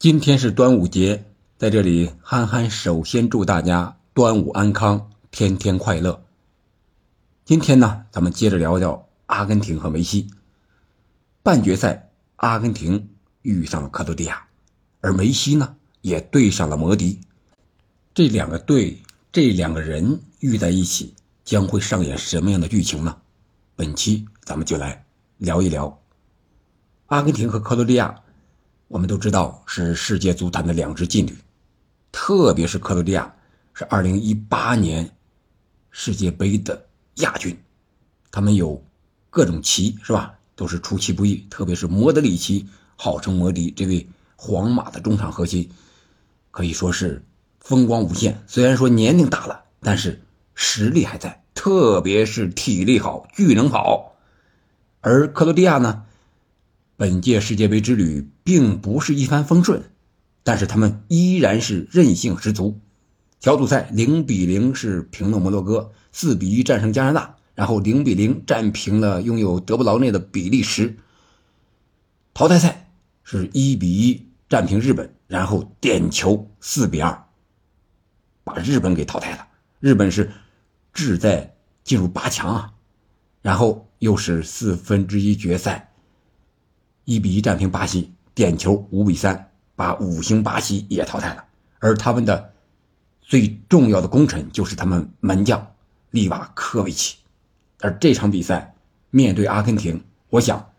今天是端午节，在这里，憨憨首先祝大家端午安康，天天快乐。今天呢，咱们接着聊聊阿根廷和梅西。半决赛，阿根廷遇上了克罗地亚，而梅西呢，也对上了摩迪。这两个队，这两个人遇在一起，将会上演什么样的剧情呢？本期咱们就来聊一聊阿根廷和克罗地亚。我们都知道是世界足坛的两支劲旅，特别是克罗地亚是2018年世界杯的亚军，他们有各种奇是吧？都是出其不意，特别是莫德里奇，号称摩迪这位皇马的中场核心，可以说是风光无限。虽然说年龄大了，但是实力还在，特别是体力好，巨能跑。而克罗地亚呢？本届世界杯之旅并不是一帆风顺，但是他们依然是韧性十足。小组赛零比零是平了摩洛哥，四比一战胜加拿大，然后零比零战平了拥有德布劳内的比利时。淘汰赛是一比一战平日本，然后点球四比二把日本给淘汰了。日本是志在进入八强啊，然后又是四分之一决赛。一比一战平巴西，点球五比三把五星巴西也淘汰了。而他们的最重要的功臣就是他们门将利瓦科维奇。而这场比赛面对阿根廷，我想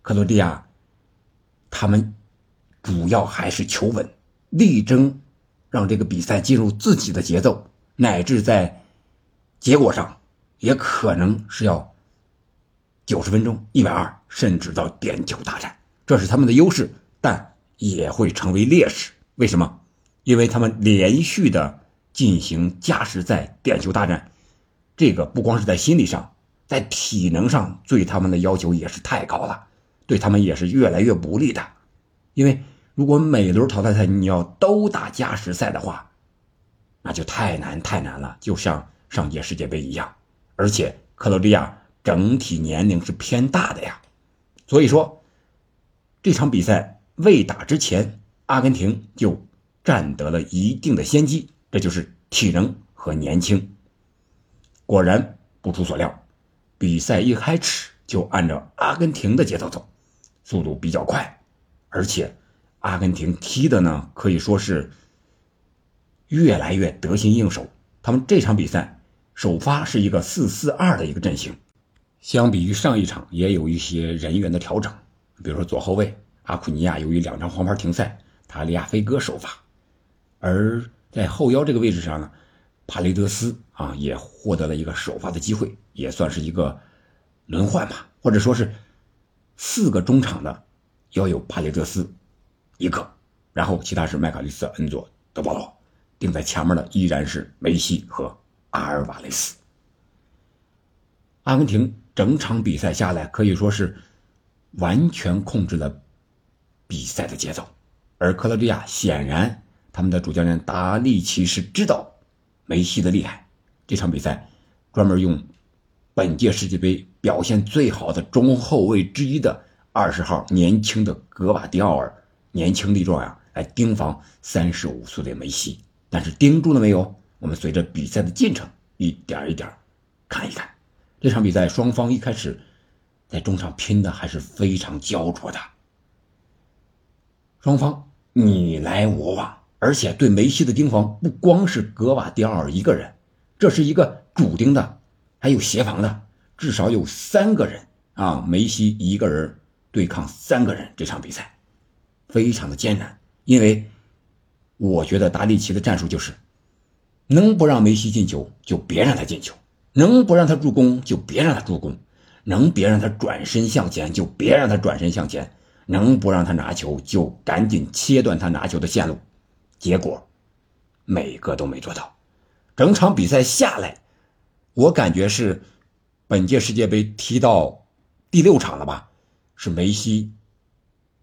克罗地亚他们主要还是求稳，力争让这个比赛进入自己的节奏，乃至在结果上也可能是要。九十分钟，一百二，甚至到点球大战，这是他们的优势，但也会成为劣势。为什么？因为他们连续的进行加时赛、点球大战，这个不光是在心理上，在体能上对他们的要求也是太高了，对他们也是越来越不利的。因为如果每轮淘汰赛你要都打加时赛的话，那就太难太难了，就像上届世界杯一样。而且克罗地亚。整体年龄是偏大的呀，所以说这场比赛未打之前，阿根廷就占得了一定的先机，这就是体能和年轻。果然不出所料，比赛一开始就按照阿根廷的节奏走，速度比较快，而且阿根廷踢的呢可以说是越来越得心应手。他们这场比赛首发是一个四四二的一个阵型。相比于上一场，也有一些人员的调整，比如说左后卫阿库尼亚，由于两张黄牌停赛，塔利亚菲戈首发；而在后腰这个位置上呢，帕雷德斯啊也获得了一个首发的机会，也算是一个轮换吧，或者说是四个中场的要有帕雷德斯一个，然后其他是麦卡利斯、恩佐、德保罗，顶在前面的依然是梅西和阿尔瓦雷斯，阿根廷。整场比赛下来，可以说是完全控制了比赛的节奏。而克罗地亚显然，他们的主教练达利奇是知道梅西的厉害。这场比赛专门用本届世界杯表现最好的中后卫之一的二十号年轻的格瓦迪奥尔，年轻力壮呀，来盯防三十五岁的梅西。但是盯住了没有？我们随着比赛的进程一点一点看一看。这场比赛双方一开始在中场拼的还是非常焦灼的，双方你来我往，而且对梅西的盯防不光是格瓦迪奥尔一个人，这是一个主盯的，还有协防的，至少有三个人啊，梅西一个人对抗三个人，这场比赛非常的艰难，因为我觉得达利奇的战术就是能不让梅西进球就别让他进球。能不让他助攻就别让他助攻，能别让他转身向前就别让他转身向前，能不让他拿球就赶紧切断他拿球的线路。结果，每个都没做到。整场比赛下来，我感觉是本届世界杯踢到第六场了吧？是梅西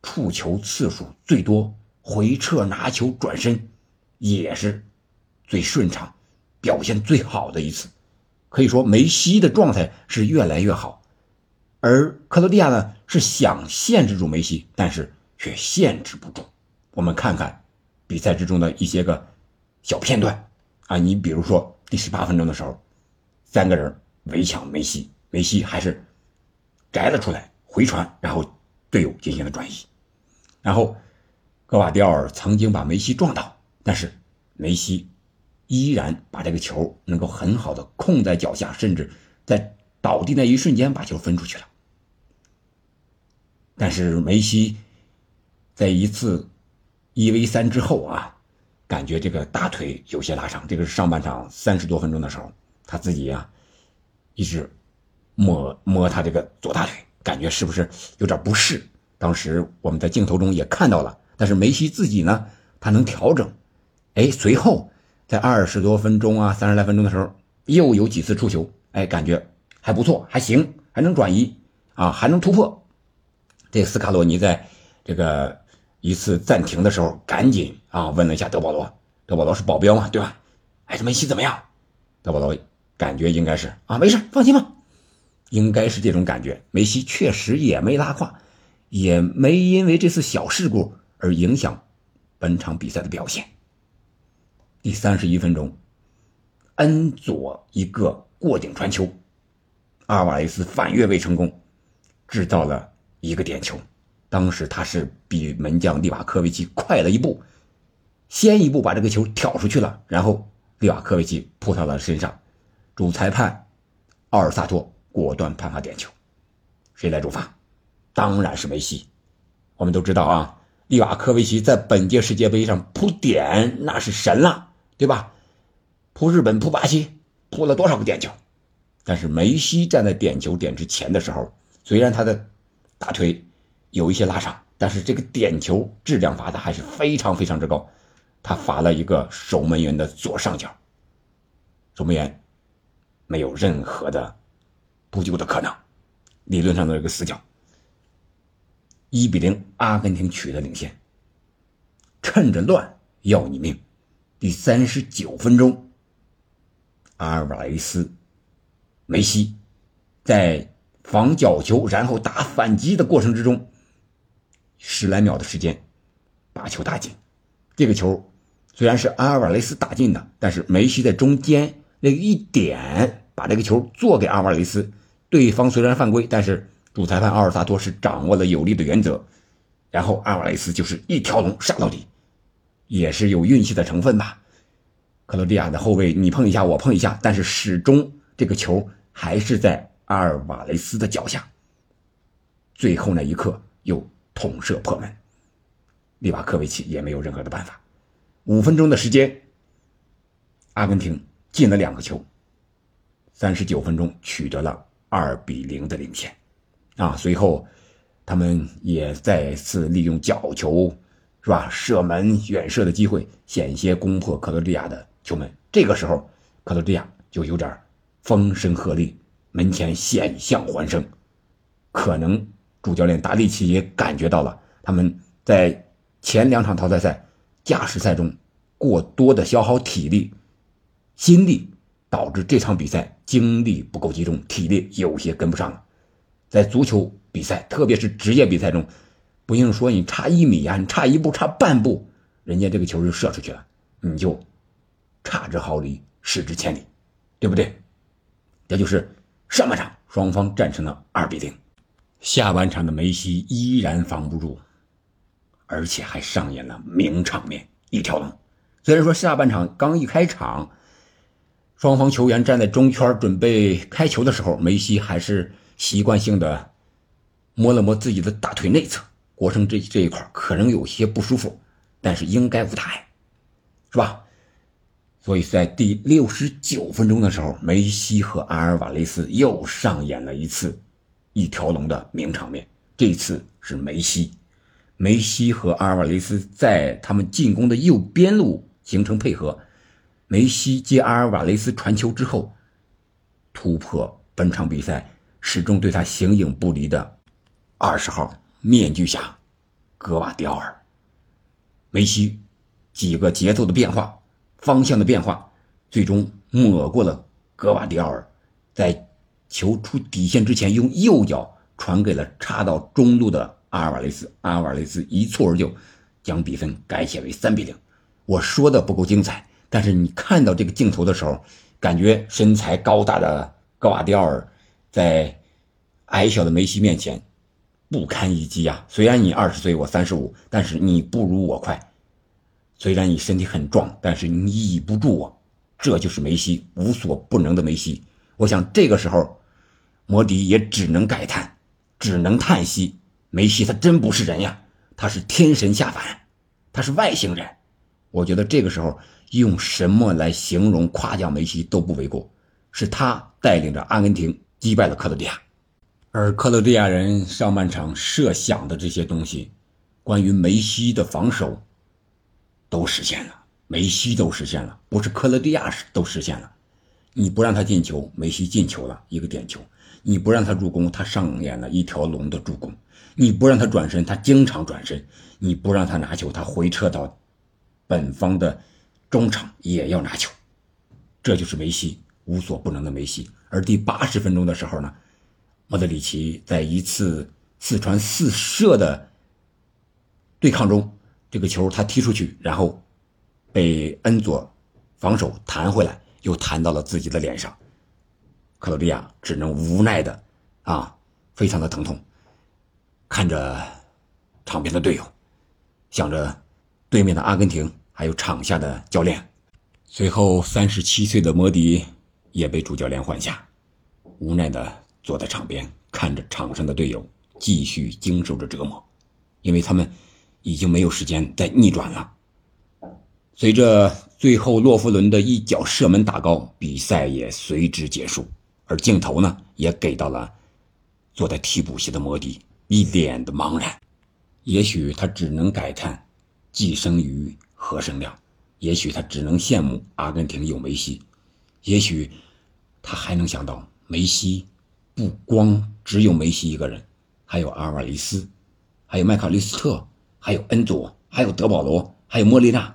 触球次数最多，回撤拿球转身也是最顺畅，表现最好的一次。可以说梅西的状态是越来越好，而克罗地亚呢是想限制住梅西，但是却限制不住。我们看看比赛之中的一些个小片段。啊，你比如说第十八分钟的时候，三个人围抢梅西，梅西还是摘了出来回传，然后队友进行了转移，然后格瓦迪奥尔曾经把梅西撞倒，但是梅西依然把这个球能够很好的控在脚下，甚至在倒地那一瞬间把球分出去了。但是梅西在一次一 v 三之后啊，感觉这个大腿有些拉伤。这个是上半场三十多分钟的时候，他自己啊一直摸摸他这个左大腿，感觉是不是有点不适？当时我们在镜头中也看到了。但是梅西自己呢，他能调整。哎，随后在二十多分钟啊，三十来分钟的时候，又有几次触球，哎，感觉还不错，还行，还能转移啊，还能突破。这斯卡罗尼在这个一次暂停的时候，赶紧啊问了一下德保罗，德保罗是保镖嘛，对吧？哎，这梅西怎么样？德保罗感觉应该是啊，没事，放心吧，应该是这种感觉。梅西确实也没拉胯，也没因为这次小事故而影响本场比赛的表现。第三十一分钟，恩佐一个过顶传球，阿尔瓦雷斯反越位成功，制造了。一个点球，当时他是比门将利瓦科维奇快了一步，先一步把这个球挑出去了，然后利瓦科维奇扑到了身上，主裁判奥尔萨托果断判罚点球，谁来主罚？当然是梅西。我们都知道啊，利瓦科维奇在本届世界杯上扑点那是神了，对吧？扑日本、扑巴西，扑了多少个点球？但是梅西站在点球点之前的时候，虽然他的。大腿有一些拉伤，但是这个点球质量罚的还是非常非常之高。他罚了一个守门员的左上角，守门员没有任何的补救的可能，理论上的这个死角。一比零，阿根廷取得领先。趁着乱要你命，第三十九分钟，阿尔瓦雷斯、梅西在。防角球，然后打反击的过程之中，十来秒的时间，把球打进。这个球虽然是阿尔瓦雷斯打进的，但是梅西在中间那一点把这个球做给阿尔瓦雷斯。对方虽然犯规，但是主裁判奥尔萨托是掌握了有利的原则，然后阿尔瓦雷斯就是一条龙杀到底，也是有运气的成分吧。克罗地亚的后卫你碰一下我碰一下，但是始终这个球还是在。阿尔瓦雷斯的脚下，最后那一刻又捅射破门，利瓦科维奇也没有任何的办法。五分钟的时间，阿根廷进了两个球，三十九分钟取得了二比零的领先。啊，随后他们也再次利用角球，是吧？射门远射的机会，险些攻破克罗地亚的球门。这个时候，克罗地亚就有点风声鹤唳。门前险象环生，可能主教练达利奇也感觉到了他们在前两场淘汰赛、加时赛中过多的消耗体力、心力，导致这场比赛精力不够集中，体力有些跟不上了。在足球比赛，特别是职业比赛中，不用说你差一米啊，你差一步、差半步，人家这个球就射出去了，你就差之毫厘，失之千里，对不对？这就是。上半场双方战成了二比零，下半场的梅西依然防不住，而且还上演了名场面一条龙。虽然说下半场刚一开场，双方球员站在中圈准备开球的时候，梅西还是习惯性的摸了摸自己的大腿内侧，国胜这这一块可能有些不舒服，但是应该无大碍，是吧？所以在第六十九分钟的时候，梅西和阿尔瓦雷斯又上演了一次一条龙的名场面。这次是梅西，梅西和阿尔瓦雷斯在他们进攻的右边路形成配合。梅西接阿尔瓦雷斯传球之后，突破本场比赛始终对他形影不离的二十号面具侠格瓦迪奥尔。梅西几个节奏的变化。方向的变化，最终抹过了格瓦迪奥尔，在球出底线之前，用右脚传给了插到中路的阿尔瓦雷斯。阿尔瓦雷斯一蹴而就，将比分改写为三比零。我说的不够精彩，但是你看到这个镜头的时候，感觉身材高大的格瓦迪奥尔在矮小的梅西面前不堪一击啊！虽然你二十岁，我三十五，但是你不如我快。虽然你身体很壮，但是你倚不住我。这就是梅西无所不能的梅西。我想这个时候，摩迪也只能感叹，只能叹息：梅西他真不是人呀，他是天神下凡，他是外星人。我觉得这个时候用什么来形容夸奖梅西都不为过，是他带领着阿根廷击败了克罗地亚，而克罗地亚人上半场设想的这些东西，关于梅西的防守都实现了，梅西都实现了，不是克罗地亚都实现了。你不让他进球，梅西进球了一个点球；你不让他助攻，他上演了一条龙的助攻；你不让他转身，他经常转身；你不让他拿球，他回撤到。本方的中场也要拿球，这就是梅西无所不能的梅西。而第八十分钟的时候呢，莫德里奇在一次四传四射的对抗中，这个球他踢出去，然后被恩佐防守弹回来，又弹到了自己的脸上。克罗地亚只能无奈的啊，非常的疼痛，看着场边的队友，想着。对面的阿根廷，还有场下的教练，随后三十七岁的摩迪也被主教练换下，无奈的坐在场边，看着场上的队友继续经受着折磨，因为他们已经没有时间再逆转了。随着最后洛夫伦的一脚射门打高，比赛也随之结束，而镜头呢，也给到了坐在替补席的摩迪，一脸的茫然，也许他只能感叹。寄生于何生亮，也许他只能羡慕阿根廷有梅西，也许他还能想到梅西不光只有梅西一个人，还有阿尔瓦雷斯，还有麦卡利斯特，还有恩佐，还有德保罗，还有莫莉娜，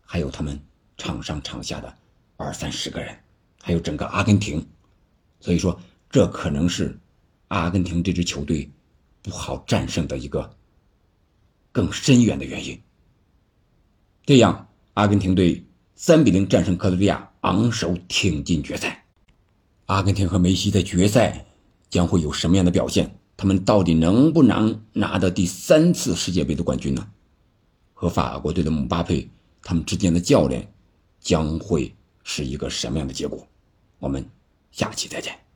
还有他们场上场下的二三十个人，还有整个阿根廷。所以说，这可能是阿根廷这支球队不好战胜的一个更深远的原因。这样，阿根廷队三比零战胜克罗地亚，昂首挺进决赛。阿根廷和梅西在决赛将会有什么样的表现？他们到底能不能拿到第三次世界杯的冠军呢？和法国队的姆巴佩他们之间的较量将会是一个什么样的结果？我们下期再见。